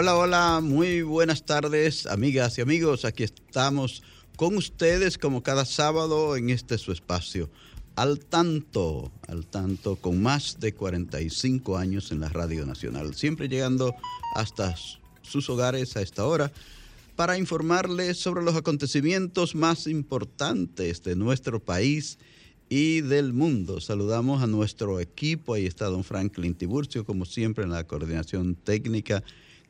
Hola, hola, muy buenas tardes, amigas y amigos. Aquí estamos con ustedes como cada sábado en este su espacio. Al tanto, al tanto, con más de 45 años en la Radio Nacional, siempre llegando hasta sus hogares a esta hora para informarles sobre los acontecimientos más importantes de nuestro país y del mundo. Saludamos a nuestro equipo, ahí está don Franklin Tiburcio, como siempre en la coordinación técnica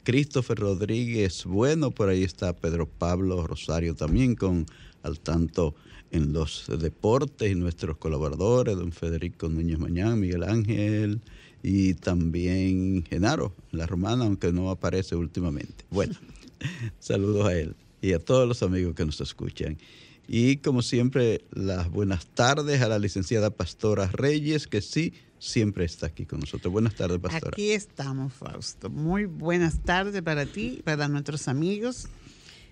Christopher Rodríguez Bueno, por ahí está Pedro Pablo Rosario también con al tanto en los deportes y nuestros colaboradores, don Federico Núñez Mañán, Miguel Ángel y también Genaro, la romana, aunque no aparece últimamente. Bueno, saludos a él y a todos los amigos que nos escuchan. Y como siempre, las buenas tardes a la licenciada Pastora Reyes, que sí siempre está aquí con nosotros. Buenas tardes, pastora. Aquí estamos, Fausto. Muy buenas tardes para ti, para nuestros amigos,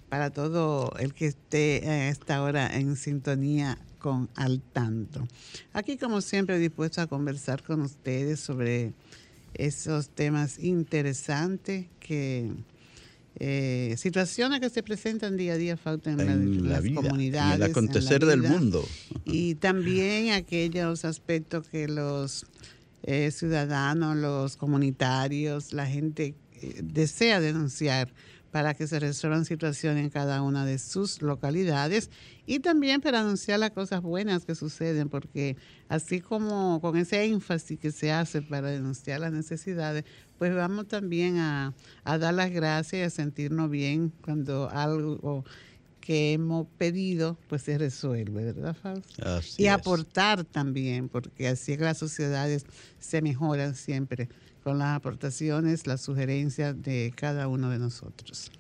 para todo el que esté a esta hora en sintonía con Al Tanto. Aquí, como siempre, dispuesto a conversar con ustedes sobre esos temas interesantes que... Eh, situaciones que se presentan día a día faltan en, las comunidades. En el acontecer del mundo. Y también aquellos aspectos que los eh, ciudadanos, los comunitarios, la gente eh, desea denunciar para que se resuelvan situaciones en cada una de sus localidades y también para anunciar las cosas buenas que suceden, porque así como con ese énfasis que se hace para denunciar las necesidades, pues vamos también a, a dar las gracias y a sentirnos bien cuando algo que hemos pedido, pues se resuelve, ¿verdad, Fausto? y aportar también, porque así es que las sociedades se mejoran siempre con las aportaciones, las sugerencias de cada uno de nosotros.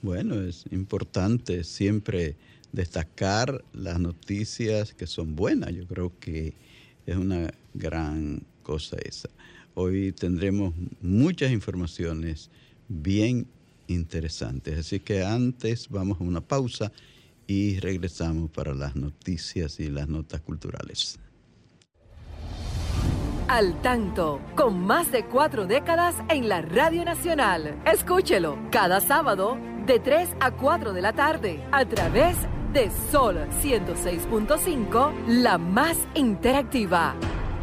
Bueno, es importante siempre destacar las noticias que son buenas. Yo creo que es una gran cosa esa. Hoy tendremos muchas informaciones bien interesantes. Así que antes vamos a una pausa y regresamos para las noticias y las notas culturales. Al tanto, con más de cuatro décadas en la Radio Nacional. Escúchelo cada sábado de 3 a 4 de la tarde a través de Sol 106.5, la más interactiva.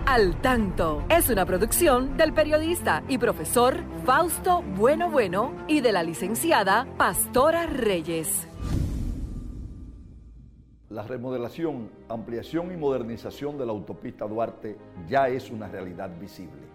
Al Tanto es una producción del periodista y profesor Fausto Bueno Bueno y de la licenciada Pastora Reyes. La remodelación, ampliación y modernización de la autopista Duarte ya es una realidad visible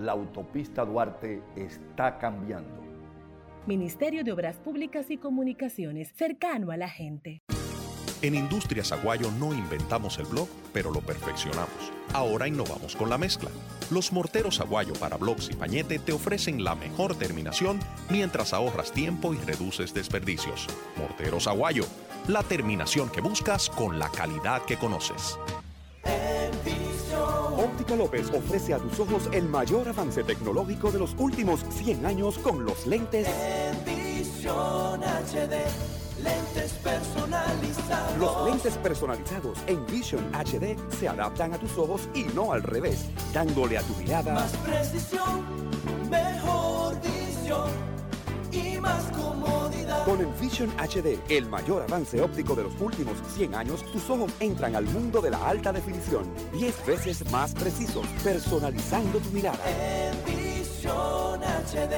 la autopista Duarte está cambiando. Ministerio de Obras Públicas y Comunicaciones, cercano a la gente. En Industrias Aguayo no inventamos el blog, pero lo perfeccionamos. Ahora innovamos con la mezcla. Los morteros Aguayo para blogs y pañete te ofrecen la mejor terminación mientras ahorras tiempo y reduces desperdicios. Morteros Aguayo, la terminación que buscas con la calidad que conoces. Óptica López ofrece a tus ojos el mayor avance tecnológico de los últimos 100 años con los lentes en HD Lentes personalizados. Los lentes personalizados en Vision HD se adaptan a tus ojos y no al revés, dándole a tu mirada más precisión, mejor visión y más comodidad. Con el Vision HD, el mayor avance óptico de los últimos 100 años, tus ojos entran al mundo de la alta definición, 10 veces más precisos, personalizando tu mirada. En Vision HD,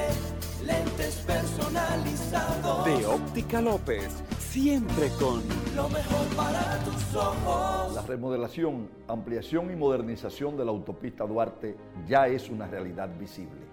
lentes personalizados. De Óptica López, siempre con lo mejor para tus ojos. La remodelación, ampliación y modernización de la autopista Duarte ya es una realidad visible.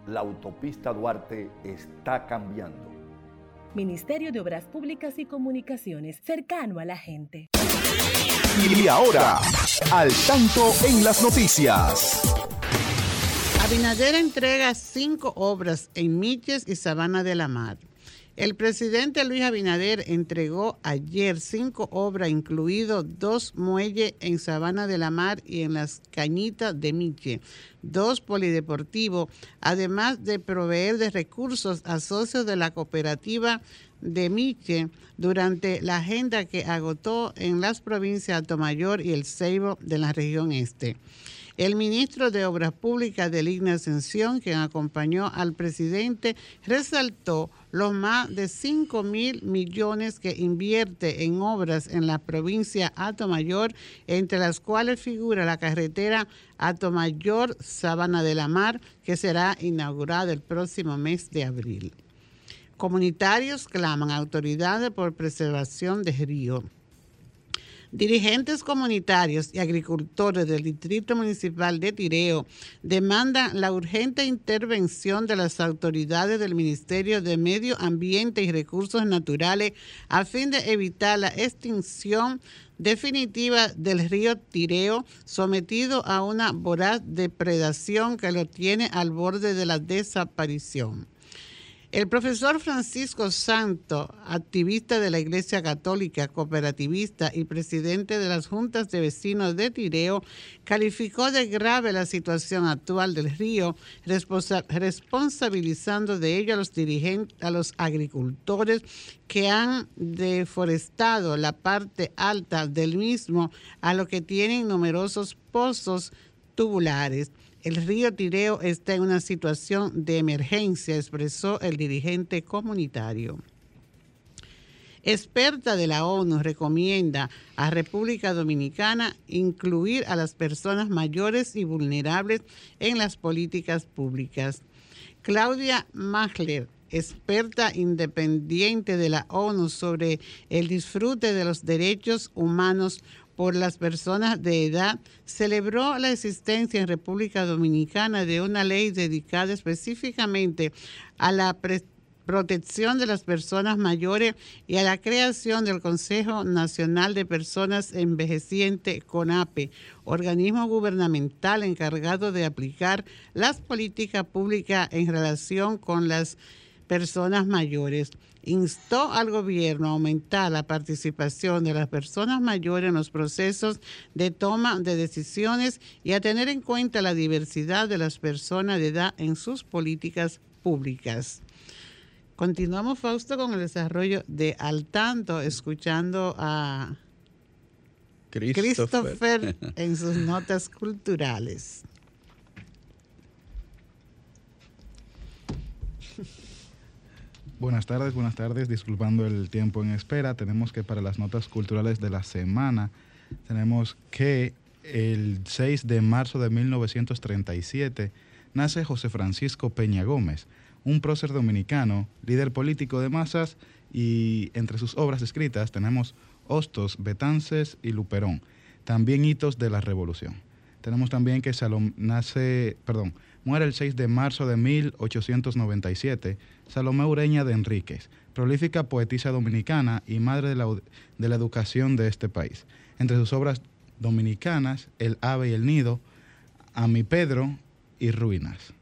la autopista Duarte está cambiando. Ministerio de Obras Públicas y Comunicaciones, cercano a la gente. Y ahora, al tanto en las noticias. Abinader entrega cinco obras en Miches y Sabana de la Mar. El presidente Luis Abinader entregó ayer cinco obras, incluidos dos muelles en Sabana de la Mar y en las Cañitas de Miche, dos polideportivos, además de proveer de recursos a socios de la cooperativa de Miche durante la agenda que agotó en las provincias de Tomayor y el Ceibo de la región este. El ministro de Obras Públicas de Ligna Ascensión, quien acompañó al presidente, resaltó los más de 5 mil millones que invierte en obras en la provincia Atomayor, entre las cuales figura la carretera Atomayor Sabana de la Mar, que será inaugurada el próximo mes de abril. Comunitarios claman a autoridades por preservación de río. Dirigentes comunitarios y agricultores del Distrito Municipal de Tireo demandan la urgente intervención de las autoridades del Ministerio de Medio Ambiente y Recursos Naturales a fin de evitar la extinción definitiva del río Tireo, sometido a una voraz depredación que lo tiene al borde de la desaparición. El profesor Francisco Santo, activista de la Iglesia Católica, cooperativista y presidente de las juntas de vecinos de Tireo, calificó de grave la situación actual del río, responsabilizando de ello a los a los agricultores que han deforestado la parte alta del mismo, a lo que tienen numerosos pozos tubulares. El río Tireo está en una situación de emergencia, expresó el dirigente comunitario. Experta de la ONU recomienda a República Dominicana incluir a las personas mayores y vulnerables en las políticas públicas. Claudia Machler, experta independiente de la ONU sobre el disfrute de los derechos humanos por las personas de edad, celebró la existencia en República Dominicana de una ley dedicada específicamente a la protección de las personas mayores y a la creación del Consejo Nacional de Personas Envejecientes, CONAPE, organismo gubernamental encargado de aplicar las políticas públicas en relación con las personas mayores instó al gobierno a aumentar la participación de las personas mayores en los procesos de toma de decisiones y a tener en cuenta la diversidad de las personas de edad en sus políticas públicas. Continuamos, Fausto, con el desarrollo de Al Tanto, escuchando a Christopher en sus notas culturales. Buenas tardes, buenas tardes. Disculpando el tiempo en espera, tenemos que para las notas culturales de la semana, tenemos que el 6 de marzo de 1937 nace José Francisco Peña Gómez, un prócer dominicano, líder político de masas y entre sus obras escritas tenemos Hostos, Betances y Luperón, también hitos de la revolución. Tenemos también que Salom nace, perdón, muere el 6 de marzo de 1897 Salomé Ureña de Enríquez, prolífica poetisa dominicana y madre de la, de la educación de este país. Entre sus obras dominicanas, El ave y el nido, A mi Pedro y Ruinas.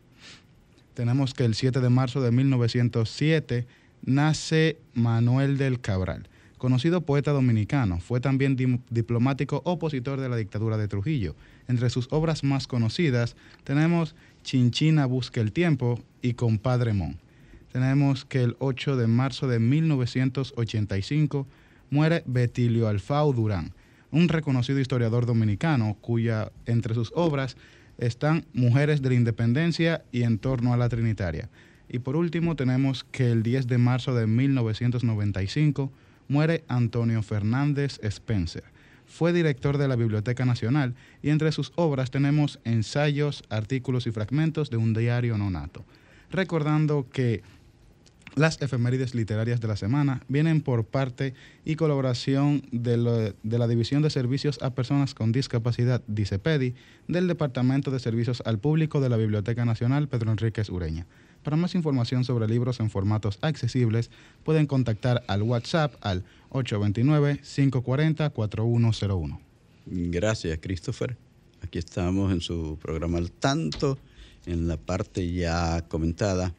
Tenemos que el 7 de marzo de 1907 nace Manuel del Cabral, conocido poeta dominicano. Fue también diplomático opositor de la dictadura de Trujillo. Entre sus obras más conocidas tenemos Chinchina busca el tiempo y Compadre Mon. Tenemos que el 8 de marzo de 1985 muere Betilio Alfao Durán, un reconocido historiador dominicano cuya entre sus obras están Mujeres de la Independencia y En torno a la Trinitaria. Y por último tenemos que el 10 de marzo de 1995 muere Antonio Fernández Spencer. Fue director de la Biblioteca Nacional y entre sus obras tenemos ensayos, artículos y fragmentos de un diario nonato. Recordando que las efemérides literarias de la semana vienen por parte y colaboración de, la División de Servicios a Personas con Discapacidad, DICEPEDI, del Departamento de Servicios al Público de la Biblioteca Nacional Pedro Enríquez Ureña. Para más información sobre libros en formatos accesibles, pueden contactar al WhatsApp al 829-540-4101. Gracias, Christopher. Aquí estamos en su programa Al Tanto, en la parte ya comentada.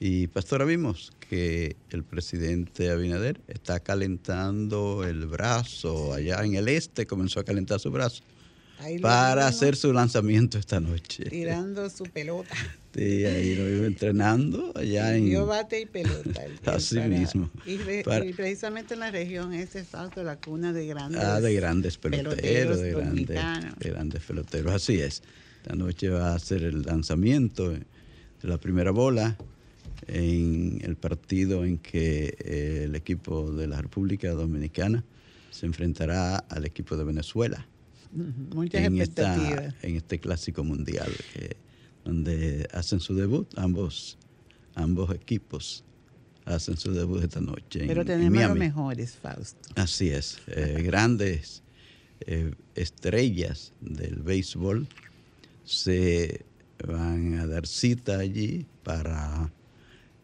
Y, Pastora, vimos que el presidente Abinader está calentando el brazo. Allá en el este comenzó a calentar su brazo Ahí para hacer su lanzamiento esta noche. Tirando su pelota. Sí, ahí lo vimos entrenando allá en... Dio bate y pelota. Así para- mismo. Y, re- Para- y precisamente en la región ese es Fausto, la cuna de grandes. Ah, de grandes peloteros, de grandes, dominicanos. de grandes peloteros. Así es. Esta noche va a ser el lanzamiento de la primera bola en el partido en que eh, el equipo de la República Dominicana se enfrentará al equipo de Venezuela Muchas en, esta, expectativas. en este clásico mundial, donde hacen su debut ambos, ambos equipos. Hacen su debut esta noche en, Pero en tenemos los Miami. mejores, Fausto. Así es, eh, grandes eh, estrellas del béisbol se van a dar cita allí para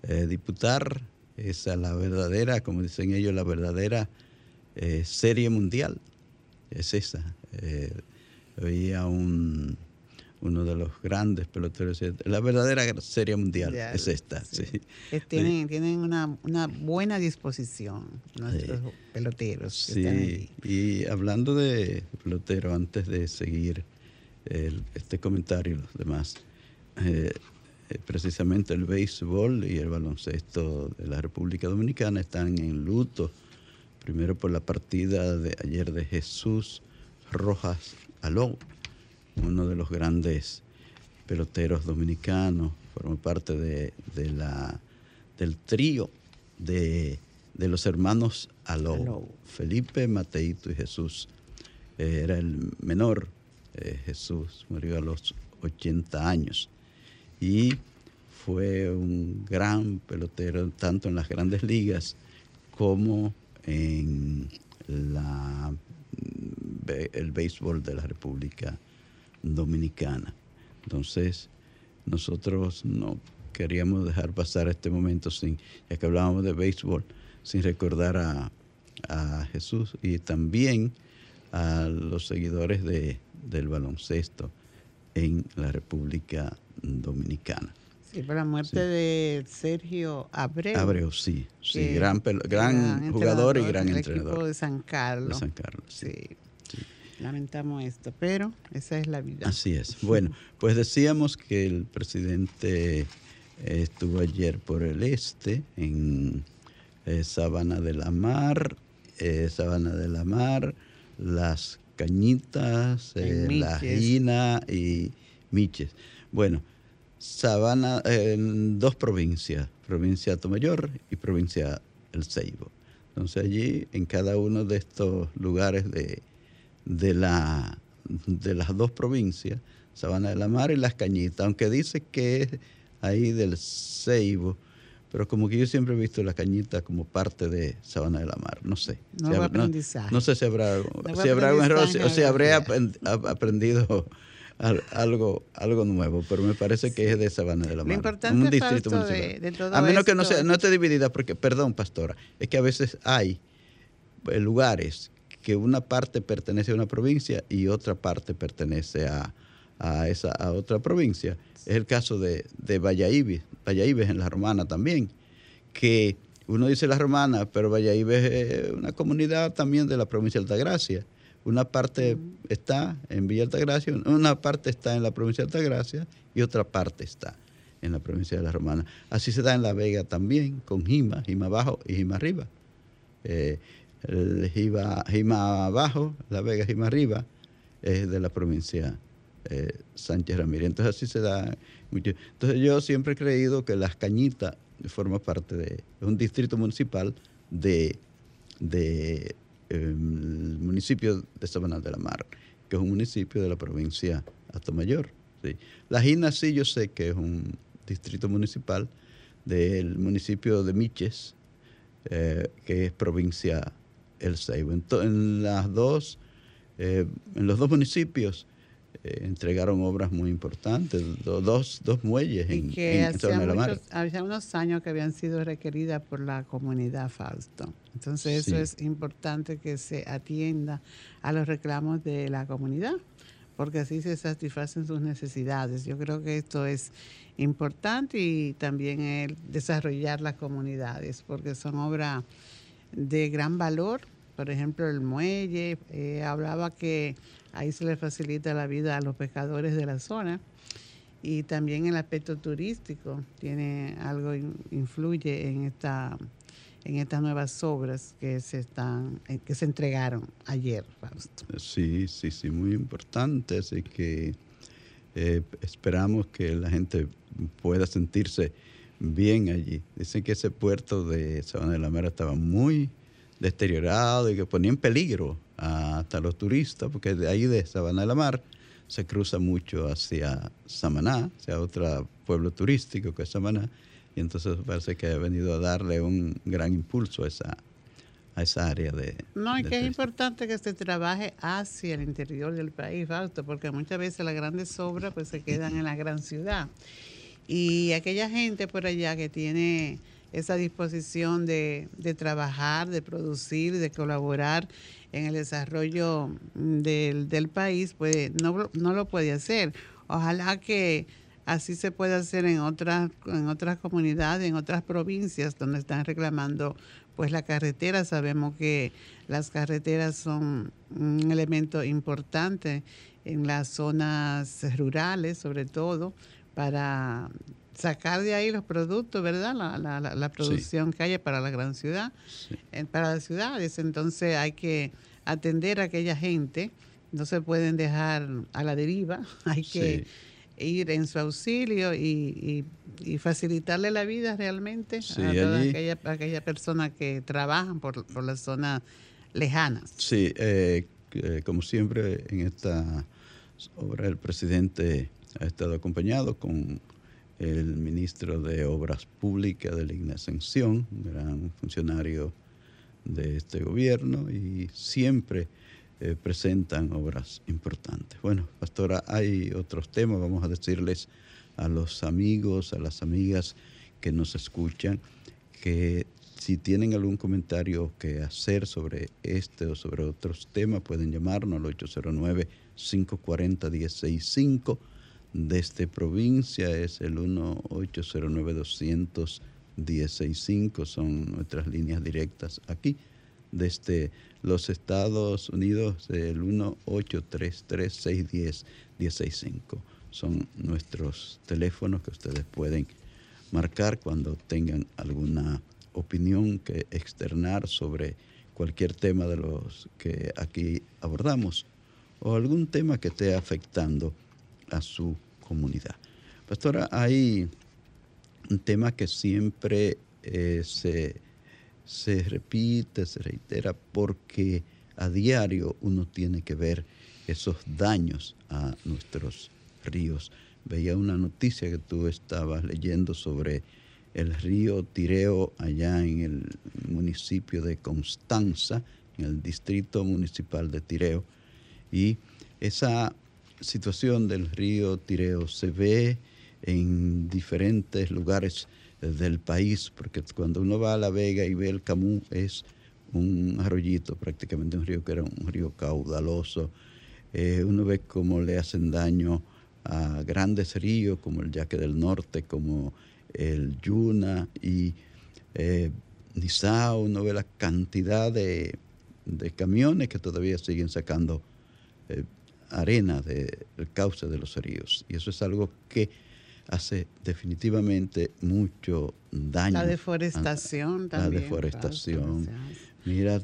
eh, disputar esa la verdadera, como dicen ellos, la verdadera serie mundial. Es esa. Eh, había un, uno de los grandes peloteros, la verdadera serie mundial Ya, es esta. sí. sí. Que tienen, tienen una, una buena disposición nuestros peloteros. están Sí, allí. y hablando de pelotero, antes de seguir el- este comentario y los demás, eh, eh, precisamente el béisbol y el baloncesto de la República Dominicana están en luto, primero por la partida de ayer de Jesús Rojas Aló, uno de los grandes peloteros dominicanos, formó parte de, de la, del trío de, de los hermanos Aló. Felipe, Mateito y Jesús. Eh, era el menor, eh, Jesús murió a los 80 años y fue un gran pelotero tanto en las grandes ligas como en la, el béisbol de la República Dominicana. Entonces, nosotros no queríamos dejar pasar este momento sin, ya que hablábamos de béisbol, sin recordar a, a Jesús y también a los seguidores de, del baloncesto en la República Dominicana. Sí, por la muerte de Sergio Abreu. Abreu, sí, sí, gran, pel- gran jugador y gran entrenador. equipo de San Carlos. de San Carlos, sí. Sí. Lamentamos esto, pero esa es la vida. Así es. Bueno, pues decíamos que el presidente eh, estuvo ayer por el este, en eh, Sabana de la Mar, eh, Sabana de la Mar, Las Cañitas, La. Gina y Miches. Bueno, Sabana, en dos provincias, provincia Tomayor y provincia El Ceibo. Entonces allí, en cada uno de estos lugares de, de, la, de las dos provincias, Sabana de la Mar y Las Cañitas, aunque dice que es ahí del Ceibo, pero como que yo siempre he visto la cañita como parte de Sabana de la Mar, no sé. Nuevo Si hab- aprendizaje. No, sé si habrá, si habrá un error, o si- o si aprendizaje, habré aprendido al- algo, algo nuevo, pero me parece que es de Sabana de la Lo Mar. importante, un distrito municipal. de- de todo A menos que no, sea, no esté dividida, porque, perdón, pastora, es que a veces hay eh, lugares que una parte pertenece a una provincia y otra parte pertenece a, a esa a otra provincia. Es el caso de, de Valladolid, Valladolid en la Romana también, que uno dice la Romana, pero Valladolid es una comunidad también de la provincia de Altagracia. Una parte está en Villa Altagracia, una parte está en la provincia de Altagracia y otra parte está en la provincia de La Romana. Así se da en La Vega también, con Jima, Jima abajo y Jima arriba. Eh, el Jima, abajo, La Vega, Jima arriba, es de la provincia eh, Sánchez Ramírez. Entonces así se da mucho. Entonces yo siempre he creído que Las Cañitas forma parte de un distrito municipal de, de el municipio de Sabana de la Mar, que es un municipio de la provincia Atomayor. Sí. La Gina sí yo sé que es un distrito municipal del municipio de Miches, eh, que es provincia El Ceibo. Ento- En, las dos, eh, en los dos municipios eh, entregaron obras muy importantes, do- dos, dos muelles Y en, que en hacía, de la Mar. muchos, hacía unos años que habían sido requeridas por la comunidad Fausto. Entonces eso Sí. es importante que se atienda a los reclamos de la comunidad, porque así se satisfacen sus necesidades. Yo creo que esto es importante y también el desarrollar las comunidades, porque son obras de gran valor. Por ejemplo, el muelle, eh, hablaba que ahí se le facilita la vida a los pescadores de la zona y también el aspecto turístico tiene algo in- influye en esta en estas nuevas obras que se están eh, que se entregaron ayer Fausto. Sí, sí, sí, muy importante. Así que eh, esperamos que la gente pueda sentirse bien allí. Dicen que ese puerto de Sabana de la Mera estaba muy deteriorado y que ponía en peligro hasta los turistas, porque de ahí de Sabana de la Mar se cruza mucho hacia Samaná, hacia otro pueblo turístico que es Samaná, y entonces parece que ha venido a darle un gran impulso a esa, a esa área de... No, y de que es importante que se trabaje hacia el interior del país, Fausto, porque muchas veces las grandes obras pues se quedan en la gran ciudad. Y aquella gente por allá que tiene esa disposición de, trabajar, de producir, de colaborar en el desarrollo del, del país, pues no, no lo puede hacer. Ojalá que así se pueda hacer en otras, en otras comunidades, en otras provincias donde están reclamando pues la carretera. Sabemos que las carreteras son un elemento importante en las zonas rurales, sobre todo, para sacar de ahí los productos, ¿verdad? La, la- la- la producción que haya para la gran ciudad, eh, para las ciudades. Entonces hay que atender a aquella gente, no se pueden dejar a la deriva, hay que ir en su auxilio y, y- y facilitarle la vida realmente Sí, a toda allí- aquella, aquella persona que trabajan por, por las zonas lejanas. Sí, eh, que, como siempre en esta obra el presidente ha estado acompañado con el ministro de Obras Públicas de la un gran funcionario de este gobierno y siempre eh, presentan obras importantes. Bueno, pastora, hay otros temas, vamos a decirles a los amigos, a las amigas que nos escuchan, que si tienen algún comentario que hacer sobre este o sobre otros temas, pueden llamarnos al 809-540-165. Desde provincia es el 1-809-200-165, son nuestras líneas directas aquí. Desde los Estados Unidos, el 1-833-610-165. Son nuestros teléfonos que ustedes pueden marcar cuando tengan alguna opinión que externar sobre cualquier tema de los que aquí abordamos o algún tema que esté afectando a su comunidad. Pastora, hay un tema que siempre eh, se, se repite, se reitera, porque a diario uno tiene que ver esos daños a nuestros ríos. Veía una noticia que tú estabas leyendo sobre el río Tireo allá en el municipio de Constanza, en el distrito municipal de Tireo, y esa situación del río Tireo se ve en diferentes lugares del país, porque cuando uno va a La Vega y ve el Camus es un arroyito, prácticamente un río que era un río caudaloso. Eh, uno ve cómo le hacen daño a grandes ríos como el Yaque del Norte, como el Yuna y eh, Nizao, uno ve la cantidad de, camiones que todavía siguen sacando eh, arena del cauce de los ríos. Y eso es algo que hace definitivamente mucho daño. La deforestación también. La deforestación. Mira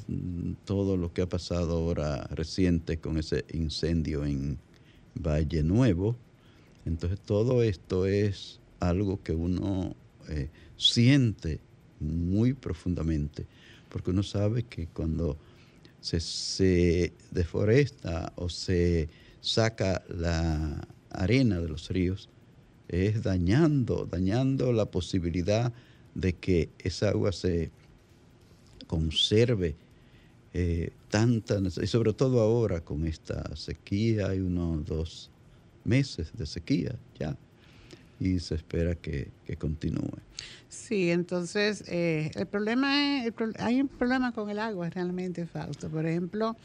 todo lo que ha pasado ahora reciente con ese incendio en Valle Nuevo. Entonces todo esto es algo que uno eh, siente muy profundamente, porque uno sabe que cuando se, se deforesta o se saca la arena de los ríos, es dañando, dañando la posibilidad de que esa agua se conserve eh, tanta, y sobre todo ahora con esta sequía, hay unos dos meses de sequía ya, y se espera que, continúe. Sí, entonces eh, el problema es, hay un problema con el agua realmente, Fausto. Por ejemplo,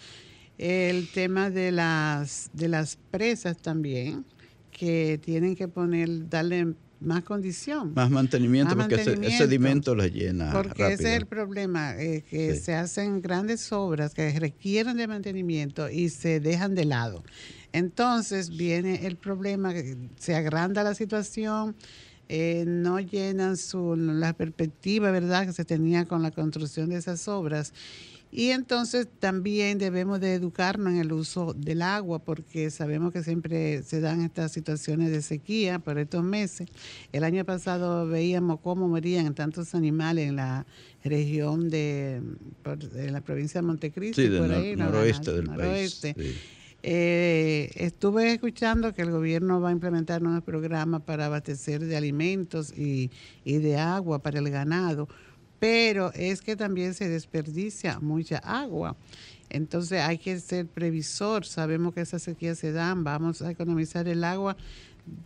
el tema de las, de las presas también que tienen que poner, darle más condición. Más mantenimiento, porque ese, sedimento la llena. Porque ese es el problema, eh, que se hacen grandes obras que requieren de mantenimiento y se dejan de lado. Entonces viene el problema, se agranda la situación, eh, no llenan su, la perspectiva, ¿verdad?, que se tenía con la construcción de esas obras y entonces también debemos de educarnos en el uso del agua porque sabemos que siempre se dan estas situaciones de sequía por estos meses. El año pasado veíamos cómo morían tantos animales en la región de, la provincia de Montecristo. Sí, por ahí, noroeste del país. Eh, estuve escuchando que el gobierno va a implementar nuevos programas para abastecer de alimentos y, y de agua para el ganado pero es que también se desperdicia mucha agua. Entonces hay que ser previsor, sabemos que esas sequías se dan, vamos a economizar el agua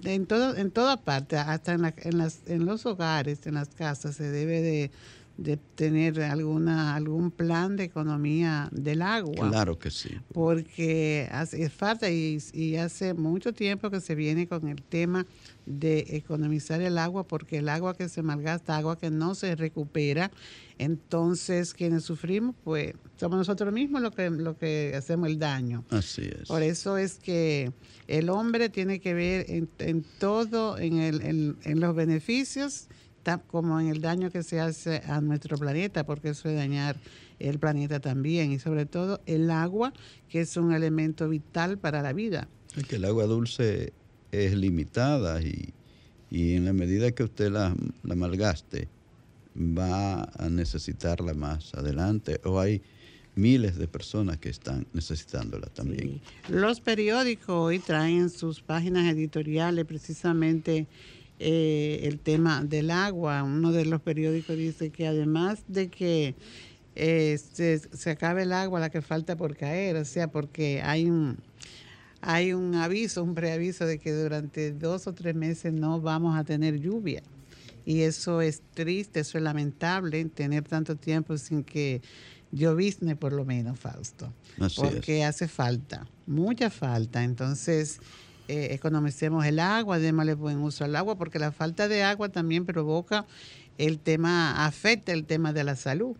en todo en toda parte, hasta en, en, las, en los hogares, en las casas. Se debe de de tener alguna algún plan de economía del agua. Claro que sí. Porque hace falta y, y, hace mucho tiempo que se viene con el tema de economizar el agua porque el agua que se malgasta, agua que no se recupera, entonces quienes sufrimos pues somos nosotros mismos los que lo que hacemos el daño. Así es. Por eso es que el hombre tiene que ver en, en todo en, el, en, en los beneficios como en el daño que se hace a nuestro planeta, porque eso es dañar el planeta también, y sobre todo el agua, que es un elemento vital para la vida. Es que el agua dulce es limitada y, en la medida que usted la, malgaste, va a necesitarla más adelante, o hay miles de personas que están necesitándola también. Los periódicos hoy traen sus páginas editoriales precisamente eh, el tema del agua. Uno de los periódicos dice que además de que eh, se, se, acabe el agua, la que falta por caer, o sea, porque hay un, hay un aviso, un preaviso de que durante dos o tres meses no vamos a tener lluvia. Y eso es triste, eso es lamentable, tener tanto tiempo sin que llovizne por lo menos, Fausto. porque hace falta, mucha falta. Entonces, eh, economicemos el agua, démosle buen uso al agua, porque la falta de agua también provoca el tema, afecta el tema de la salud.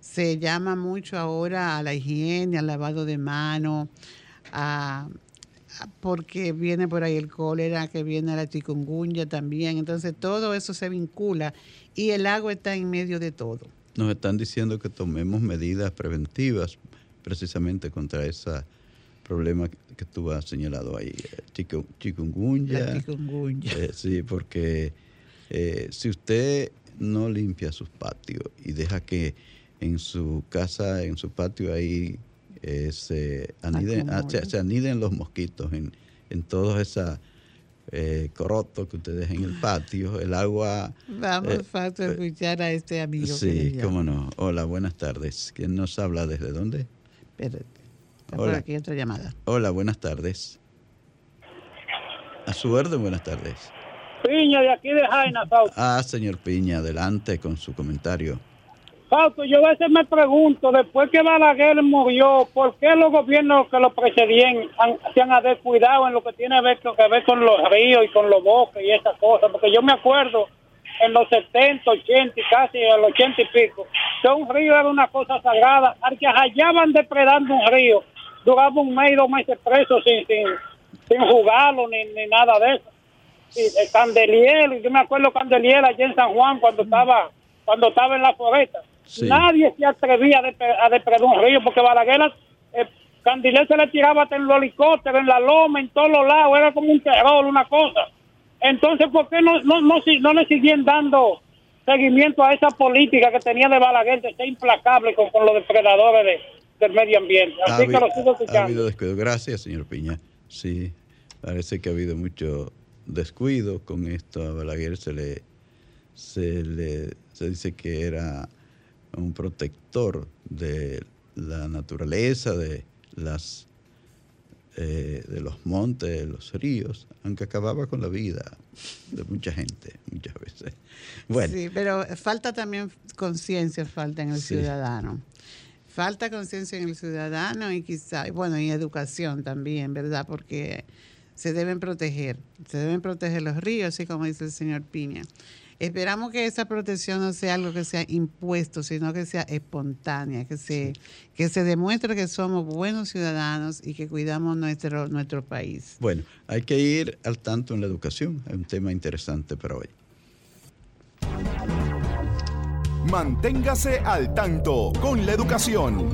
Se llama mucho ahora a la higiene, al lavado de manos, porque viene por ahí el cólera, que viene la chikungunya también. Entonces todo eso se vincula y el agua está en medio de todo. Nos están diciendo que tomemos medidas preventivas precisamente contra esa problema que tú has señalado ahí, eh, chikungunya. Eh, sí, porque eh, si usted no limpia sus patios y deja que en su casa, en su patio ahí se, aniden, ah, se, aniden los mosquitos en, en todos esos eh, corotos que usted deja en el patio, el agua... Vamos a escuchar a este amigo. Sí, cómo no. Hola, buenas tardes. ¿Quién nos habla? ¿Desde dónde? Espérate. Hola. aquí otra llamada. Hola, buenas tardes. A su orden, buenas tardes. Piña, de aquí de Jaina, Fausto. Ah, señor Piña, adelante con su comentario. Fausto, yo a veces me pregunto, después que Balaguer murió, ¿por qué los gobiernos que lo precedían han- se han descuidado en lo que tiene que ver, que ver con los ríos y con los bosques y esas cosas? Porque yo me acuerdo en los 70, 80 y casi los 80 y pico, que un río era una cosa sagrada. Al que hallaban depredando un río, duraba un mes y dos meses preso sin, sin, sin jugarlo ni, ni nada de eso. El Candeliel, yo me acuerdo Candeliel allá en San Juan cuando estaba cuando estaba en la foresta. Sí. Nadie se atrevía a, depre- a depredar un río porque Balaguer, eh, Candeliel se le tiraba hasta en los helicópteros, en la loma, en todos los lados, era como un terror, una cosa. Entonces, ¿por qué no, no, no, si- no le siguen dando seguimiento a esa política que tenía de Balaguer de ser implacable con, con los depredadores de- del medio ambiente? Ha Así que habi- lo sigo ha escuchando. habido descuido. Gracias, señor Piña. Sí, parece que ha habido mucho descuido con esto. A Balaguer se le, se le se dice que era un protector de la naturaleza, de las eh, de los montes, de los ríos, aunque acababa con la vida de mucha gente muchas veces. Bueno, Sí, pero falta también conciencia, falta en el Sí. ciudadano. Falta conciencia en el ciudadano y quizá, bueno, y educación también, ¿verdad? Porque se deben proteger, se deben proteger los ríos, así como dice el señor Piña. Esperamos que esa protección no sea algo que sea impuesto, sino que sea espontánea, que se, que se demuestre que somos buenos ciudadanos y que cuidamos nuestro, nuestro país. Bueno, hay que ir al tanto en la educación. Es un tema interesante para hoy. Manténgase al tanto con la educación.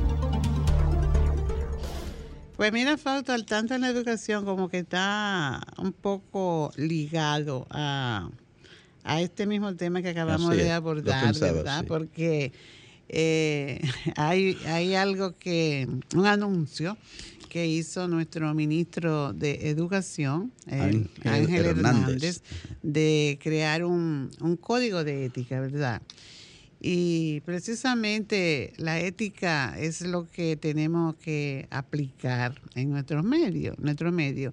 Pues mira, Fausto, al tanto en la educación como que está un poco ligado a, a este mismo tema que acabamos es, de abordar, pensaba, ¿verdad? sí. Porque eh, hay, hay algo que, un anuncio que hizo nuestro ministro de Educación, el Ángel Ángel Hernández. Hernández, de crear un, un código de ética, ¿verdad? Y precisamente la ética es lo que tenemos que aplicar en nuestros medios, nuestro medio,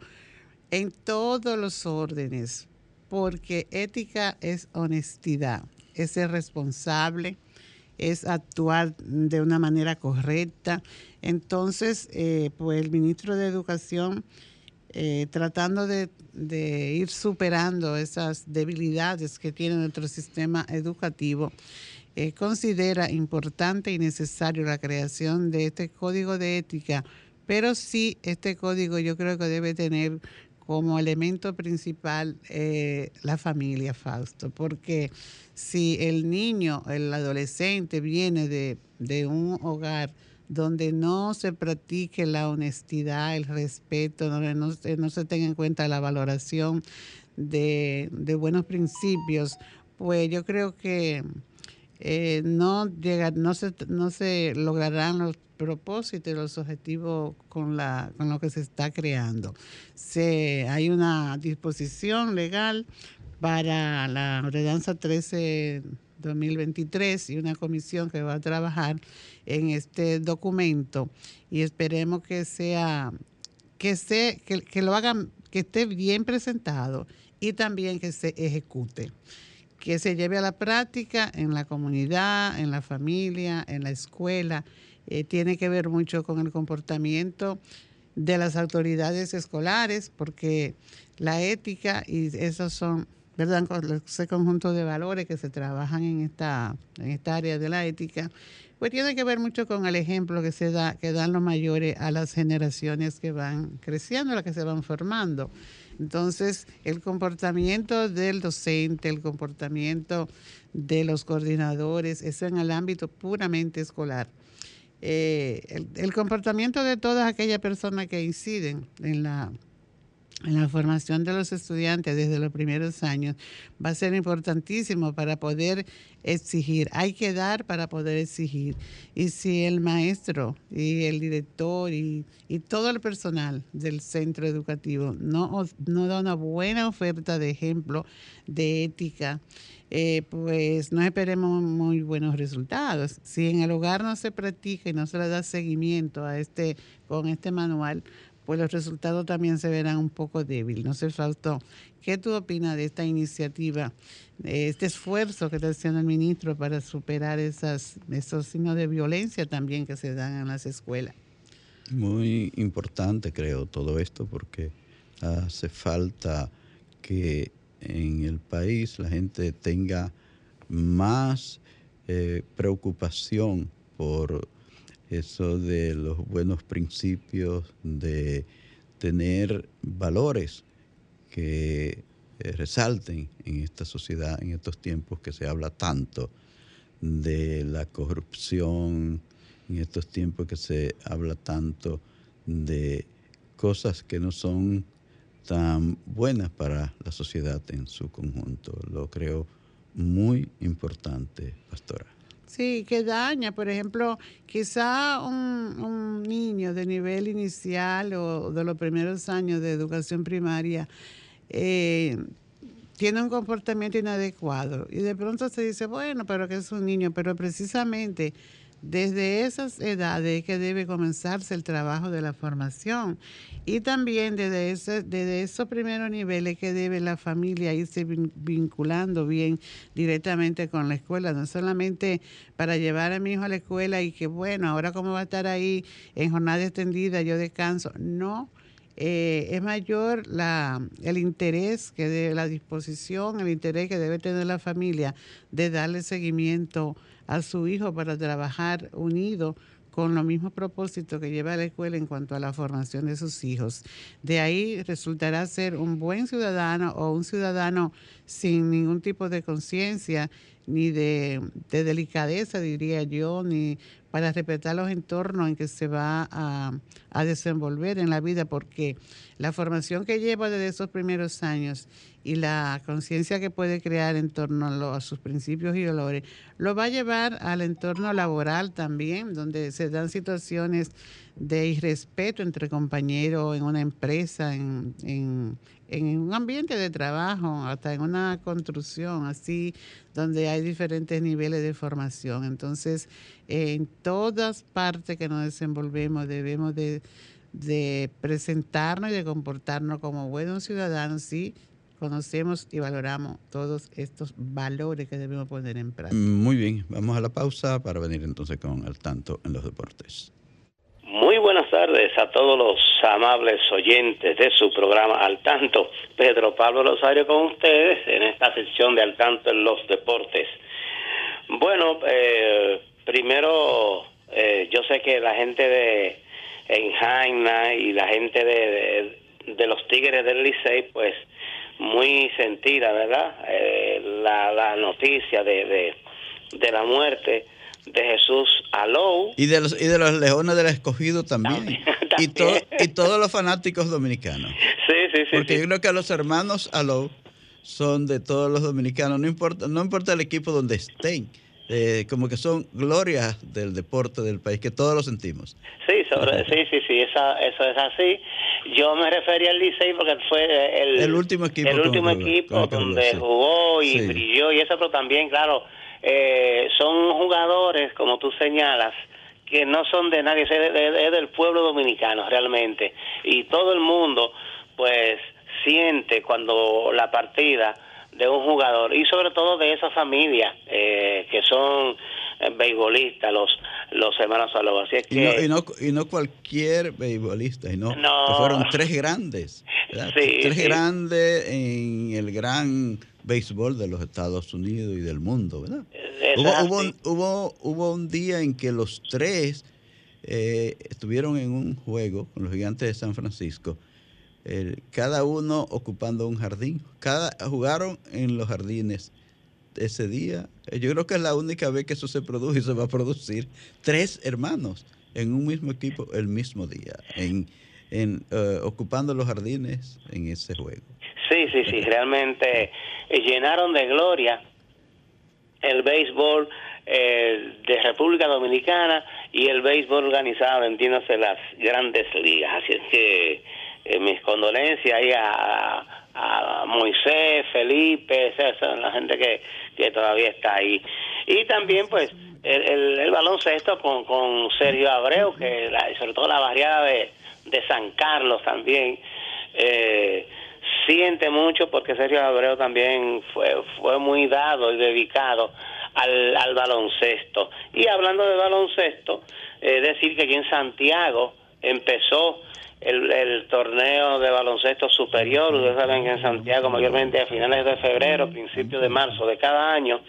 en todos los órdenes, porque ética es honestidad, es ser responsable, es actuar de una manera correcta. Entonces, eh, pues el ministro de Educación, eh, tratando de ir superando esas debilidades que tiene nuestro sistema educativo, eh, considera importante y necesario la creación de este código de ética, pero sí este código yo creo que debe tener como elemento principal eh, la familia, Fausto, porque si el niño, el adolescente viene de, de un hogar donde no se practique la honestidad, el respeto, donde no, no se tenga en cuenta la valoración de, de buenos principios, pues yo creo que eh, no llega, no se no se lograrán los propósitos y los objetivos con la con lo que se está creando. Se hay una disposición legal para la ordenanza 13 2023 y una comisión que va a trabajar en este documento y esperemos que sea que se que, lo hagan que esté bien presentado y también que se ejecute que se lleve a la práctica en la comunidad, en la familia, en la escuela. Eh, tiene que ver mucho con el comportamiento de las autoridades escolares, porque la ética y esos son, ¿verdad? Ese conjunto de valores que se trabajan en esta, en esta área de la ética, pues tiene que ver mucho con el ejemplo que se da, que dan los mayores a las generaciones que van creciendo, las que se van formando. Entonces, el comportamiento del docente, el comportamiento de los coordinadores, eso en el ámbito puramente escolar. Eh, el, el comportamiento de todas aquellas personas que inciden en la, en la formación de los estudiantes desde los primeros años va a ser importantísimo para poder exigir. Hay que dar para poder exigir. Y si el maestro y el director y, y todo el personal del centro educativo no, no da una buena oferta de ejemplo de ética, eh, pues no esperemos muy buenos resultados. Si en el hogar no se practica y no se le da seguimiento a este, con este manual, pues los resultados también se verán un poco débiles. No sé, Fausto, ¿qué tú opinas de esta iniciativa, de este esfuerzo que está haciendo el ministro para superar esas, esos signos de violencia también que se dan en las escuelas? Muy importante, creo, todo esto, porque hace falta que en el país la gente tenga más eh, preocupación por eso de los buenos principios, de tener valores que eh, resalten en esta sociedad, en estos tiempos que se habla tanto de la corrupción, en estos tiempos que se habla tanto de cosas que no son tan buenas para la sociedad en su conjunto. Lo creo muy importante, pastora. Sí, que daña, por ejemplo, quizá un, niño de nivel inicial o de los primeros años de educación primaria eh, tiene un comportamiento inadecuado y de pronto se dice, bueno, pero que es un niño, pero precisamente desde esas edades que debe comenzarse el trabajo de la formación y también desde, ese, desde esos primeros niveles que debe la familia irse vinculando bien directamente con la escuela, no solamente para llevar a mi hijo a la escuela y que bueno, ahora como va a estar ahí en jornada extendida, yo descanso, no. Eh, es mayor la, el interés que debe, la disposición, el interés que debe tener la familia de darle seguimiento a su hijo para trabajar unido con los mismos propósitos que lleva a la escuela en cuanto a la formación de sus hijos. De ahí resultará ser un buen ciudadano o un ciudadano sin ningún tipo de conciencia ni de, delicadeza, diría yo, ni para respetar los entornos en que se va a, a, desenvolver en la vida, porque la formación que lleva desde esos primeros años y la conciencia que puede crear en torno a, sus principios y valores, lo va a llevar al entorno laboral también, donde se dan situaciones de irrespeto entre compañeros en una empresa, en, en un ambiente de trabajo, hasta en una construcción, así, donde hay diferentes niveles de formación. Entonces, en todas partes que nos desenvolvemos debemos de, presentarnos y de comportarnos como buenos ciudadanos, sí, conocemos y valoramos todos estos valores que debemos poner en práctica. Muy bien, vamos a la pausa para venir entonces con el tanto en los deportes. Tardes a todos los amables oyentes de su programa Al Tanto. Pedro Pablo Rosario con ustedes en esta sección de Al Tanto en los Deportes. Bueno, eh, primero eh, yo sé que la gente de Enjaina y la gente de, de, los Tigres del Licey, pues muy sentida, ¿verdad? Eh, la, noticia de, de la muerte de Jesús Alou. Y de los, y de los Leones del Escogido también. Y, y todos los fanáticos dominicanos. Sí, sí, sí. Porque yo creo que los hermanos Alou son de todos los dominicanos, no importa, no importa el equipo donde estén. Eh, como que son glorias del deporte del país, que todos lo sentimos. Sí, sobre, sí, sí, sí, eso, eso es así. Yo me refería al Licey porque fue el, el último equipo, el último equipo donde jugó y brilló y eso, pero también, claro, eh, son jugadores, como tú señalas, que no son de nadie, es, del pueblo dominicano realmente. Y todo el mundo, pues, siente cuando la partida de un jugador y sobre todo de esa familia eh, que son eh, beisbolistas, los los hermanos. Así es que, y, no, y, no, cualquier beisbolista, y no, fueron tres grandes, tres grandes en el gran béisbol de los Estados Unidos y del mundo, ¿verdad? Hubo, hubo, hubo, un día en que los tres eh, estuvieron en un juego con los gigantes de San Francisco, cada uno ocupando un jardín. Cada, jugaron en los jardines ese día. Yo creo que es la única vez que eso se produce y se va a producir. Tres hermanos en un mismo equipo el mismo día, en, en eh, ocupando los jardines en ese juego. Sí, sí, sí, realmente llenaron de gloria el béisbol eh, de República Dominicana y el béisbol organizado, entiéndase, las grandes ligas. Así es que eh, mis condolencias ahí a, a, Moisés, Felipe, esa, la gente que, que todavía está ahí. Y también, pues, el, el, el baloncesto con, con Sergio Abreu, que la- sobre todo la barriada de, de San Carlos también eh, siente mucho porque Sergio Abreu también fue, fue muy dado y dedicado al, al baloncesto. Y hablando de baloncesto, eh, decir que aquí en Santiago empezó el, el torneo de baloncesto superior. Ustedes saben que en Santiago, mayormente a finales de febrero, principios de marzo de cada año,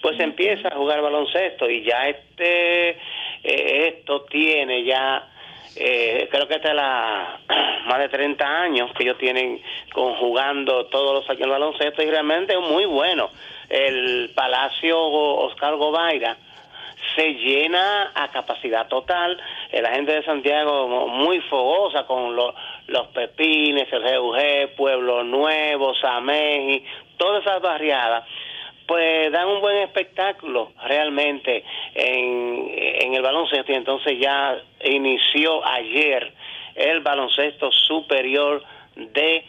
pues empieza a jugar baloncesto y ya este eh, esto tiene ya eh, creo que esta es la más de 30 años que ellos tienen conjugando todos los años el baloncesto y realmente es muy bueno. El Palacio Oscar Gobaira se llena a capacidad total. Eh, la gente de Santiago muy fogosa con lo- los Pepines, el GUG, Pueblo Nuevo, Sameji, todas esas barriadas pues dan un buen espectáculo realmente en, en el baloncesto. Y entonces ya inició ayer el baloncesto superior de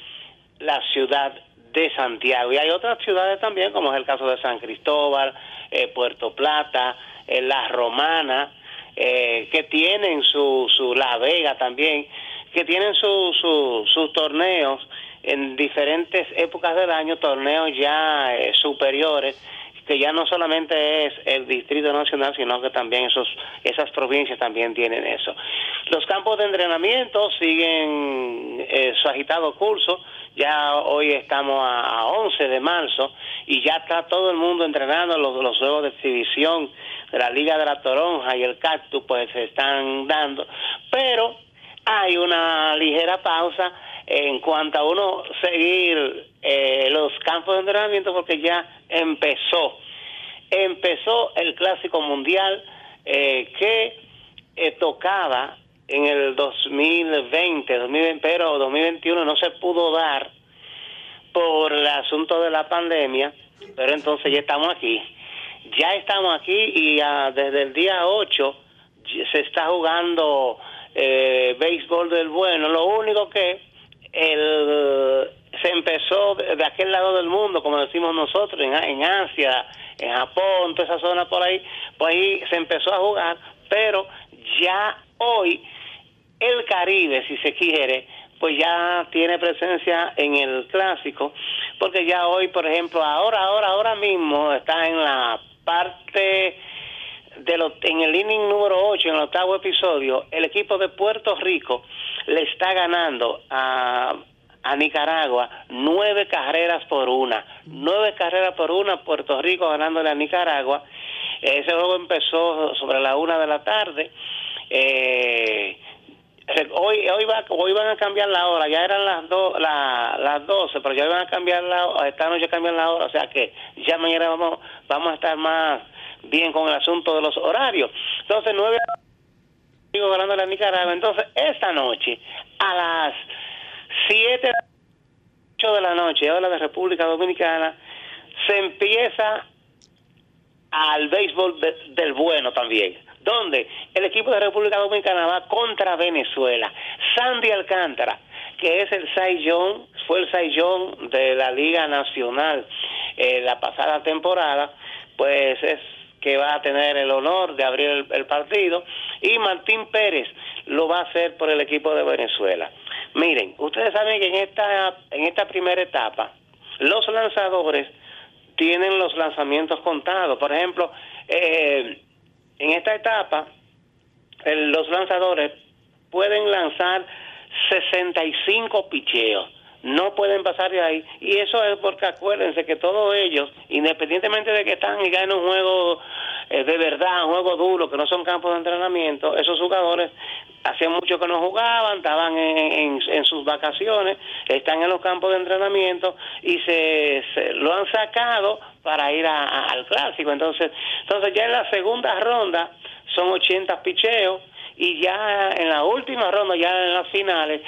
la ciudad de Santiago. Y hay otras ciudades también como es el caso de San Cristóbal, eh, Puerto Plata, eh, La Romana, eh, que tienen su, su La Vega también, que tienen su, su- sus torneos en diferentes épocas del año, torneos ya eh, superiores, que ya no solamente es el Distrito Nacional, sino que también esos, esas provincias también tienen eso. Los campos de entrenamiento siguen eh, su agitado curso, ya hoy estamos a, a 11 de marzo y ya está todo el mundo entrenando. Los, los juegos de exhibición de la Liga de la Toronja y el Cactus, pues se están dando, pero hay una ligera pausa en cuanto a uno seguir eh, los campos de entrenamiento porque ya empezó empezó el clásico mundial eh, que eh, tocaba en el 2020, 2020 pero 2021 no se pudo dar por el asunto de la pandemia pero entonces ya estamos aquí ya estamos aquí y ah, desde el día 8 ya se está jugando eh, béisbol del bueno. Lo único que el, se empezó de, aquel lado del mundo, como decimos nosotros, en, en Asia, en Japón, toda esa zona por ahí, pues ahí se empezó a jugar, pero ya hoy el Caribe, si se quiere, pues ya tiene presencia en el clásico, porque ya hoy, por ejemplo, ahora, ahora, ahora mismo está en la parte de lo- en el inning número 8, en el octavo episodio, el equipo de Puerto Rico le está ganando a, a Nicaragua nueve carreras por una. Nueve carreras por una, Puerto Rico ganándole a Nicaragua. Ese juego empezó sobre la una de la tarde. Eh, hoy hoy va hoy van a cambiar la hora ya eran las do, la, las 12 pero ya van a cambiar la hora esta noche cambian la hora o sea que ya mañana vamos vamos a estar más bien con el asunto de los horarios entonces nueve sigo ganando la Nicaragua entonces esta noche a las 7 8 de la noche hora de República Dominicana se empieza al béisbol de- del bueno también, donde el equipo de República Dominicana va contra Venezuela. Sandy Alcántara, que es el Saiyón, fue el Saiyón de la Liga Nacional eh, la pasada temporada, pues es que va a tener el honor de abrir el, partido y Martín Pérez lo va a hacer por el equipo de Venezuela. Miren, ustedes saben que en esta en esta primera etapa los lanzadores tienen los lanzamientos contados. Por ejemplo, eh, en esta etapa, los lanzadores pueden lanzar 65 picheos. No pueden pasar de ahí. Y eso es porque acuérdense que todos ellos, independientemente de que están ya en un juego eh, de verdad, un juego duro, que no son campos de entrenamiento, esos jugadores hacía mucho que no jugaban, estaban en, en- sus vacaciones, están en los campos de entrenamiento y se, se lo han sacado para ir al clásico. Entonces, entonces ya en la segunda ronda son 80 picheos y ya en la última ronda, ya en las finales,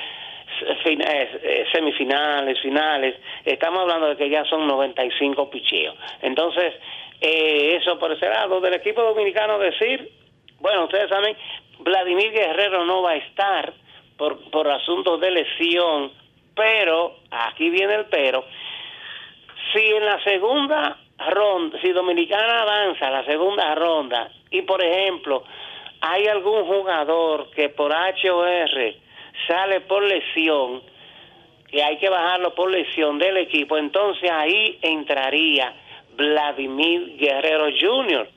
semifinales, finales, estamos hablando de que ya son 95 picheos. Entonces, eh, eso por ese lado del equipo dominicano decir, bueno, ustedes saben, Vladimir Guerrero no va a estar por, por asuntos de lesión, pero, aquí viene el pero, si en la segunda ronda, si Dominicana avanza a la segunda ronda y por ejemplo hay algún jugador que por HOR sale por lesión, que hay que bajarlo por lesión del equipo, entonces ahí entraría Vladimir Guerrero Jr.,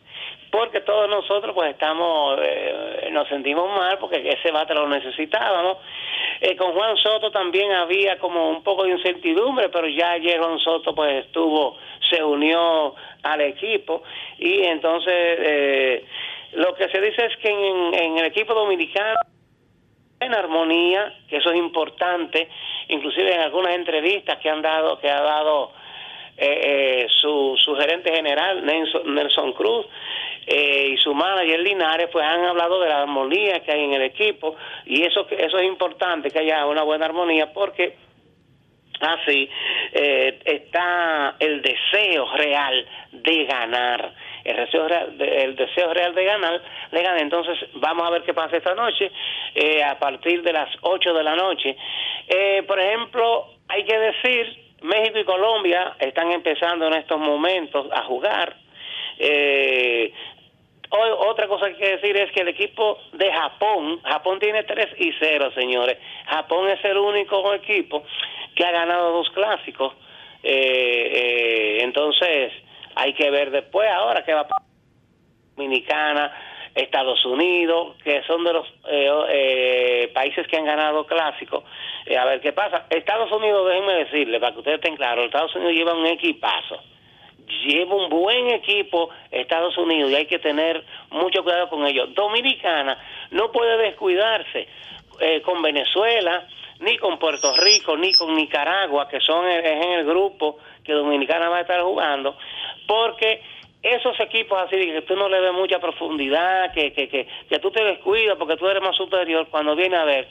porque todos nosotros pues estamos, eh, nos sentimos mal porque ese bate lo necesitábamos. Eh, con Juan Soto también había como un poco de incertidumbre, pero ya ayer Juan Soto pues estuvo, se unió al equipo y entonces eh, lo que se dice es que en, en el equipo dominicano en armonía, que eso es importante, inclusive en algunas entrevistas que han dado, que ha dado eh, su, su gerente general, Nelson, Nelson Cruz, eh, y su manager Linares, pues han hablado de la armonía que hay en el equipo, y eso, eso es importante, que haya una buena armonía, porque así eh, está el deseo real de ganar el deseo real, el deseo real de ganar le gana entonces vamos a ver qué pasa esta noche eh, a partir de las 8 de la noche eh, por ejemplo hay que decir México y Colombia están empezando en estos momentos a jugar eh, otra cosa que hay que decir es que el equipo de Japón, Japón tiene 3 y 0, señores. Japón es el único equipo que ha ganado dos clásicos. Eh, eh, entonces, hay que ver después ahora qué va a pasar. Dominicana, Estados Unidos, que son de los eh, países que han ganado clásicos. a ver qué pasa. Estados Unidos, déjenme decirle, para que ustedes estén claros, Estados Unidos lleva un equipazo lleva un buen equipo Estados Unidos y hay que tener mucho cuidado con ellos. Dominicana no puede descuidarse eh, con Venezuela, ni con Puerto Rico, ni con Nicaragua, que son es en el grupo que Dominicana va a estar jugando, porque esos equipos así que tú no le ves mucha profundidad, que, que, que, que tú te descuidas porque tú eres más superior, cuando viene a ver,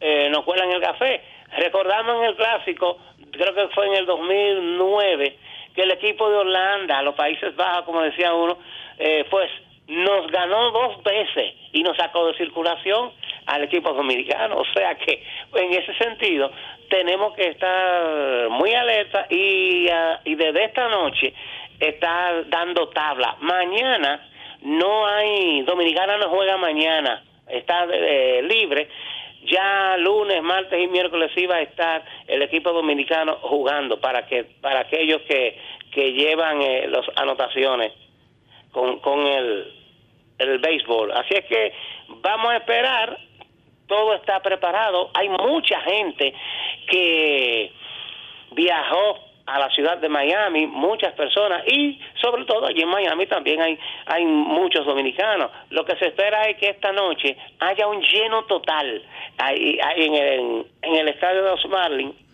eh, nos cuelan el café. Recordamos en el clásico, creo que fue en el 2009, que el equipo de Holanda, los Países Bajos, como decía uno, eh, pues nos ganó dos veces y nos sacó de circulación al equipo dominicano. O sea que en ese sentido tenemos que estar muy alerta y, ah, y desde esta noche está dando tabla. Mañana no hay, Dominicana no juega mañana, está eh, libre ya lunes, martes y miércoles iba a estar el equipo dominicano jugando para que para aquellos que, que llevan eh, las anotaciones con, con el, el béisbol. Así es que vamos a esperar, todo está preparado. Hay mucha gente que viajó a la ciudad de Miami, muchas personas y sobre todo allí en Miami también hay, hay muchos dominicanos. Lo que se espera es que esta noche haya un lleno total ahí, en, el, en el estadio de los Marlins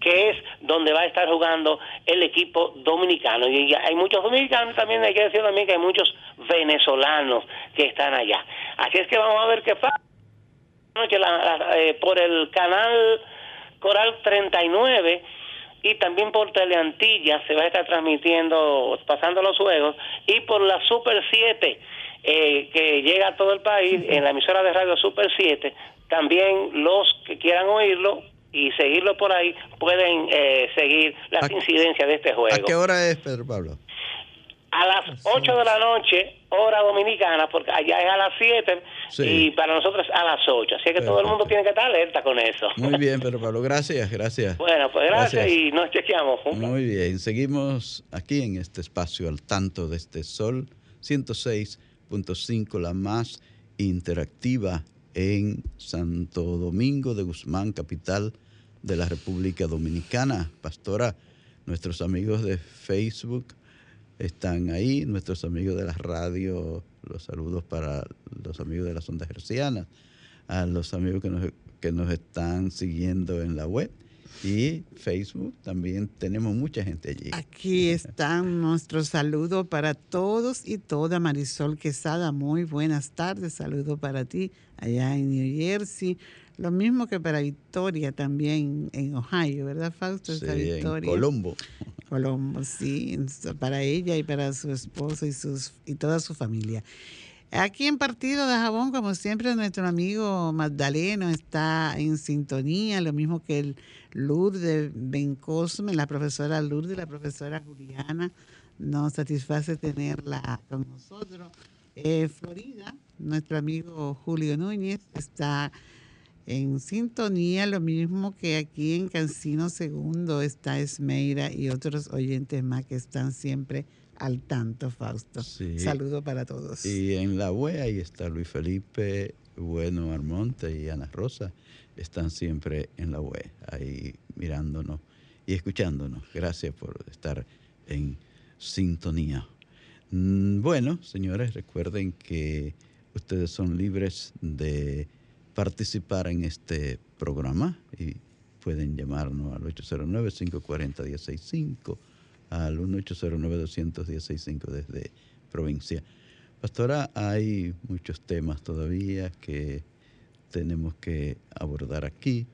que es donde va a estar jugando el equipo dominicano. Y hay muchos dominicanos también, hay que decir también que hay muchos venezolanos que están allá. Así es que vamos a ver qué pasa. Eh, por el canal Coral 39 y también por Teleantilla se va a estar transmitiendo, pasando los juegos, y por la Super 7, eh, que llega a todo el país, en la emisora de radio Super 7, también los que quieran oírlo y seguirlo por ahí pueden eh, seguir las incidencias de este juego. ¿A qué hora es, Pedro Pablo? a las 8 de la noche, hora dominicana, porque allá es a las 7 y para nosotros a las 8. Así que todo el mundo tiene que estar alerta con eso. Muy bien, pero Pablo, gracias, gracias. Bueno, pues gracias, y nos chequeamos. Muy bien, seguimos aquí en este espacio al tanto de este Sol 106.5, la más interactiva en Santo Domingo de Guzmán, capital de la República Dominicana. Pastora, nuestros amigos de Facebook están ahí, nuestros amigos de la radio, los saludos para los amigos de las ondas hercianas, a los amigos que nos, que nos están siguiendo en la web y Facebook también tenemos mucha gente allí. Aquí están nuestros saludos para todos y toda. Marisol Quesada, muy buenas tardes. Saludo para ti allá en New Jersey. Lo mismo que para Victoria también en Ohio, ¿verdad, Fausto? Sí, Victoria. en Colombo. Colombo, sí, para ella y para su esposo y, sus, y toda su familia. Aquí en Partido de Jabón, como siempre, nuestro amigo Magdaleno está en sintonía, lo mismo que el Lourdes Bencosme, la profesora Lourdes, la profesora Juliana nos satisface tenerla con nosotros. Eh, Florida, nuestro amigo Julio Núñez está en sintonía, lo mismo que aquí en Cancino Segundo está Esmeira y otros oyentes más que están siempre al tanto, Fausto. Sí. Saludo para todos. Y en la web ahí está Luis Felipe, Bueno Armonte y Ana Rosa. Están siempre en la web, ahí mirándonos y escuchándonos. Gracias por estar en sintonía. Mm, Bueno, señores, recuerden que ustedes son libres de participar en este programa y pueden llamarnos al 809-540-165, al 1809-210-65 desde provincia. Pastora, hay muchos temas todavía que tenemos que abordar aquí.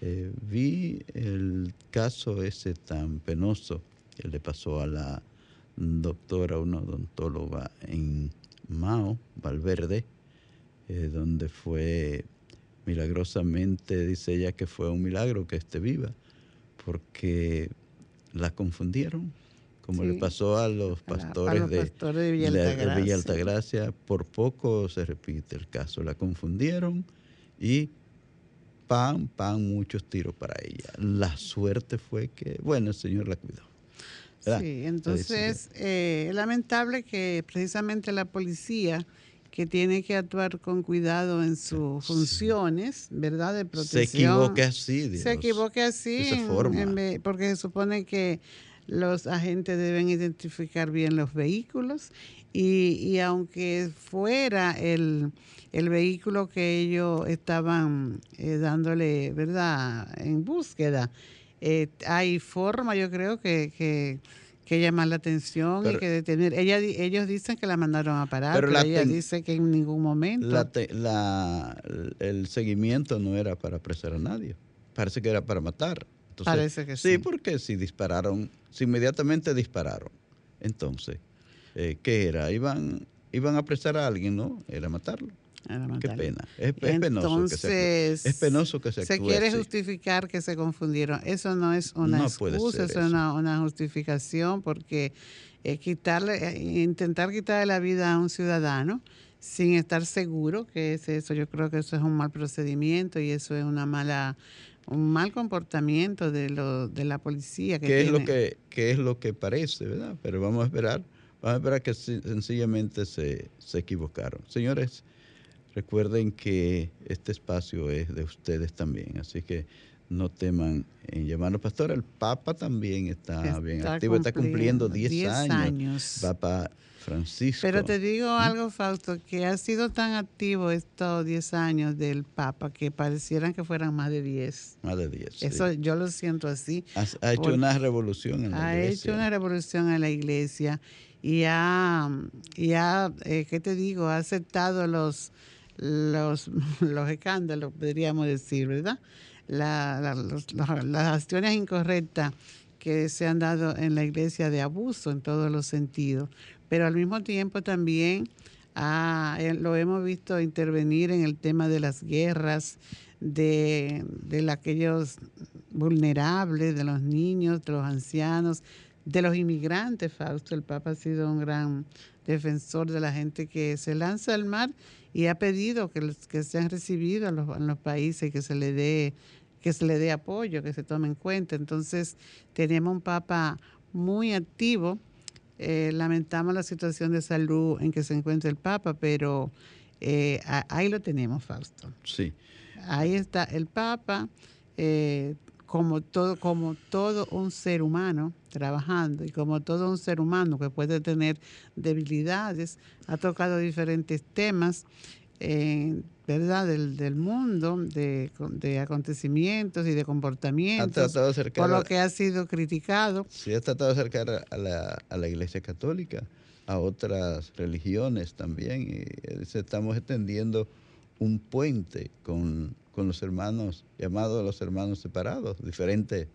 Eh, vi el caso ese tan penoso que le pasó a la doctora, una odontóloga en Mao, Valverde, eh, donde fue milagrosamente, dice ella que fue un milagro que esté viva, porque la confundieron, como le pasó a los A la- a pastores, los de, pastores de Villa Altagracia. Por poco se repite el caso, la confundieron y pan, pan, muchos tiros para ella. La suerte fue que, bueno, el Señor la cuidó. ¿verdad? Sí, entonces eh, es lamentable que precisamente la policía que tiene que actuar con cuidado en sus funciones, ¿verdad? De se protección. equivoque así, Dios. Se equivoque así, de esa forma. porque se supone que los agentes deben identificar bien los vehículos y, y aunque fuera el, el vehículo que ellos estaban eh, dándole, ¿verdad?, en búsqueda, eh, hay forma, yo creo, que, que, que llamar la atención y Pero- que detener. Ella, ellos dicen que la mandaron a parar, Pero pero, la ella ten- dice que en ningún momento. La te- la- el seguimiento no era para apresar a nadie, parece que era para matar. Entonces, Parece que sí. sí. porque si dispararon, si inmediatamente dispararon, entonces, eh, ¿qué era? Iban, iban a apresar a alguien, ¿no? Era matarlo. Qué pena. Es, es penoso que se es penoso que se se quiere así. justificar que se confundieron. Eso no es una No excusa, eso es una, una justificación porque eh, quitarle, eh, intentar quitarle la vida a un ciudadano sin estar seguro que es eso, yo creo que eso es un mal procedimiento y eso es una mala un mal comportamiento de lo, de la policía que ¿Qué es, lo que, qué es lo que parece, ¿verdad? Pero vamos a esperar, vamos a esperar que se- sencillamente se, se equivocaron. Señores, recuerden que este espacio es de ustedes también, así que no teman en llamarnos. Pastor, el Papa también está, bien Está activo, está cumpliendo cumpliendo 10 10 años. años. Papa Francisco. Pero te digo ¿Mm? algo, Fausto, que ha sido tan activo estos 10 años del Papa que parecieran que fueran más de 10. Más de 10. sí. Eso yo lo siento así. Ha, ha hecho una revolución en la Ha iglesia. hecho una revolución en la iglesia y ha, y eh, ¿qué te digo? Ha aceptado los, los, los escándalos, podríamos decir, ¿verdad? La- la- los- las acciones incorrectas que se han dado en la iglesia de abuso en todos los sentidos, pero al mismo tiempo también eh, lo hemos visto intervenir en el tema de las guerras, de, de aquellos vulnerables, de los niños, de los ancianos, de los inmigrantes, Fausto. El Papa ha sido un gran defensor de la gente que se lanza al mar y ha pedido que, los- que sean recibidos en los, en los países, que se le dé que se le dé apoyo, que se tome en cuenta. Entonces, tenemos un Papa muy activo. Eh, lamentamos la situación de salud en que se encuentra el Papa, pero eh, ahí lo tenemos, Fausto. Sí. Ahí está el Papa, eh, como todo, como todo un ser humano trabajando y como todo un ser humano que puede tener debilidades, ha tocado diferentes temas, eh, ¿verdad?, del, del mundo, de, de acontecimientos y de Ha comportamientos, tratado de acercar por lo que ha sido criticado. Sí, ha tratado de acercar a la, a la Iglesia Católica, a otras religiones también. Y dice, estamos extendiendo un puente con, con los hermanos, llamados los hermanos separados, diferentes,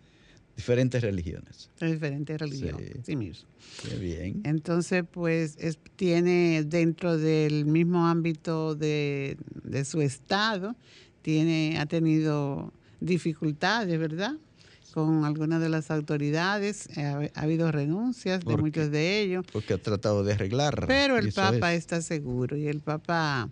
diferentes religiones. diferentes religiones. Sí. sí mismo. Qué bien. Entonces, pues es- tiene dentro del mismo ámbito de, de su estado, tiene, ha tenido dificultades, ¿verdad? con algunas de las autoridades. Eh, Ha, ha habido renuncias de ¿Por muchos de ellos. Porque ha tratado de arreglar. Pero el Papa es. está seguro y el Papa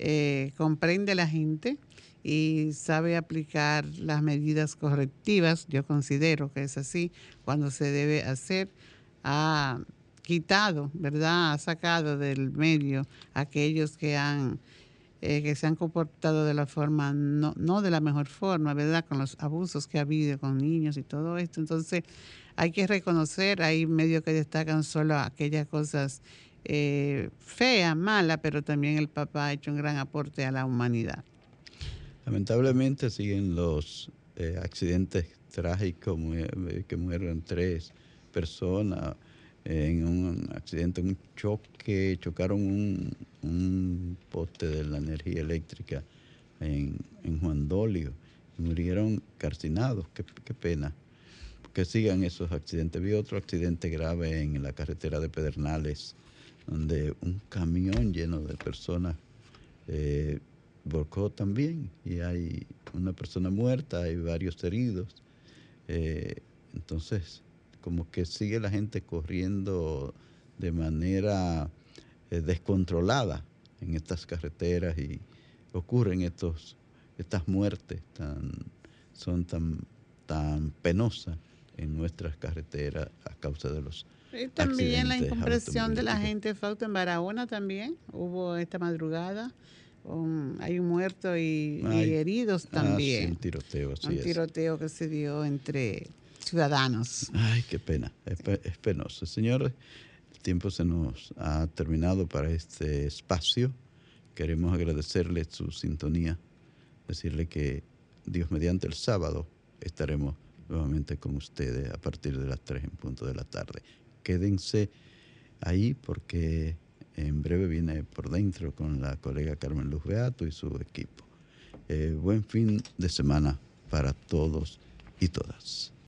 eh, comprende a la gente y sabe aplicar las medidas correctivas. Yo considero que es así cuando se debe hacer. Ha quitado, ¿verdad? Ha sacado del medio aquellos que han eh, que se han comportado de la forma, no, no de la mejor forma, ¿verdad? Con los abusos que ha habido con niños y todo esto. Entonces, hay que reconocer, hay medios que destacan solo aquellas cosas eh, feas, malas, pero también el Papa ha hecho un gran aporte a la humanidad. Lamentablemente siguen los eh, accidentes trágicos eh, que mueren tres personas en un accidente, un choque, chocaron un, un poste de la energía eléctrica en, en Juan murieron calcinados. Qué, pena que sigan esos accidentes. Vi otro accidente grave en la carretera de Pedernales, donde un camión lleno de personas eh, volcó también y hay una persona muerta, hay varios heridos. Eh, entonces, como que sigue la gente corriendo de manera eh, descontrolada en estas carreteras y ocurren estos, estas muertes tan, son tan, tan penosas en nuestras carreteras a causa de los Y también la accidentes incompresión de la gente Fausto en Barahona también. Hubo esta madrugada. Un- hay un muerto y, y Ay, heridos ah, sí, también. un tiroteo, así Un es. tiroteo que se dio entre ciudadanos. Ay, qué pena, es, es penoso. Señores, el tiempo se nos ha terminado para este espacio. Queremos agradecerle su sintonía, decirle que Dios mediante el sábado estaremos nuevamente con ustedes a partir de las 3 en punto de la tarde. Quédense ahí porque en breve viene por dentro con la colega Carmen Luz Beato y su equipo. Eh, buen fin de semana para todos y todas.